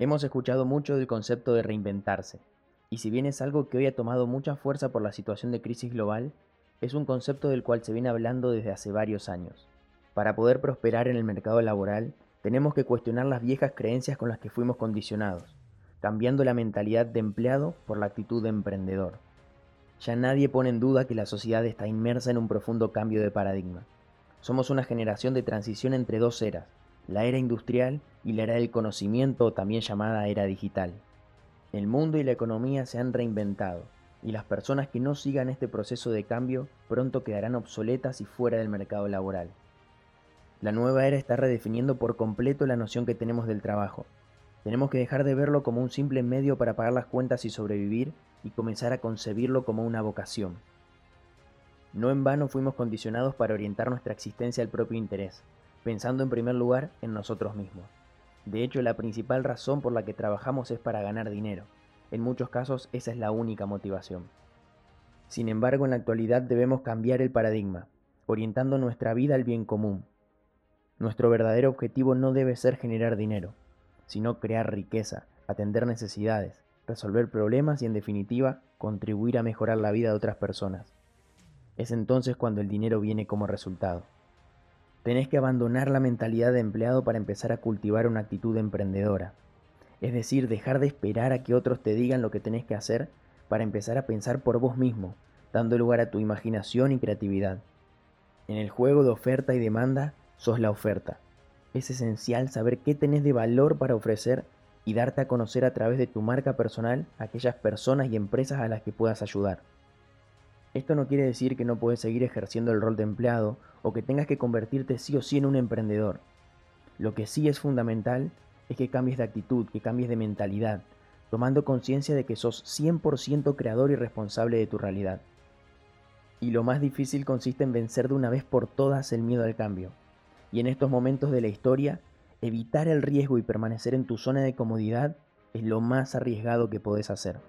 Hemos escuchado mucho del concepto de reinventarse, y si bien es algo que hoy ha tomado mucha fuerza por la situación de crisis global, es un concepto del cual se viene hablando desde hace varios años. Para poder prosperar en el mercado laboral, tenemos que cuestionar las viejas creencias con las que fuimos condicionados, cambiando la mentalidad de empleado por la actitud de emprendedor. Ya nadie pone en duda que la sociedad está inmersa en un profundo cambio de paradigma. Somos una generación de transición entre dos eras, la era industrial y la era del conocimiento, también llamada era digital. El mundo y la economía se han reinventado, y las personas que no sigan este proceso de cambio pronto quedarán obsoletas y fuera del mercado laboral. La nueva era está redefiniendo por completo la noción que tenemos del trabajo. Tenemos que dejar de verlo como un simple medio para pagar las cuentas y sobrevivir y comenzar a concebirlo como una vocación. No en vano fuimos condicionados para orientar nuestra existencia al propio interés, pensando en primer lugar en nosotros mismos. De hecho, la principal razón por la que trabajamos es para ganar dinero. En muchos casos esa es la única motivación. Sin embargo, en la actualidad debemos cambiar el paradigma, orientando nuestra vida al bien común. Nuestro verdadero objetivo no debe ser generar dinero, sino crear riqueza, atender necesidades, resolver problemas y en definitiva contribuir a mejorar la vida de otras personas. Es entonces cuando el dinero viene como resultado. Tenés que abandonar la mentalidad de empleado para empezar a cultivar una actitud emprendedora. Es decir, dejar de esperar a que otros te digan lo que tenés que hacer para empezar a pensar por vos mismo, dando lugar a tu imaginación y creatividad. En el juego de oferta y demanda, sos la oferta. Es esencial saber qué tenés de valor para ofrecer y darte a conocer a través de tu marca personal a aquellas personas y empresas a las que puedas ayudar. Esto no quiere decir que no puedes seguir ejerciendo el rol de empleado o que tengas que convertirte sí o sí en un emprendedor. Lo que sí es fundamental es que cambies de actitud, que cambies de mentalidad, tomando conciencia de que sos 100% creador y responsable de tu realidad. Y lo más difícil consiste en vencer de una vez por todas el miedo al cambio. Y en estos momentos de la historia, evitar el riesgo y permanecer en tu zona de comodidad es lo más arriesgado que podés hacer.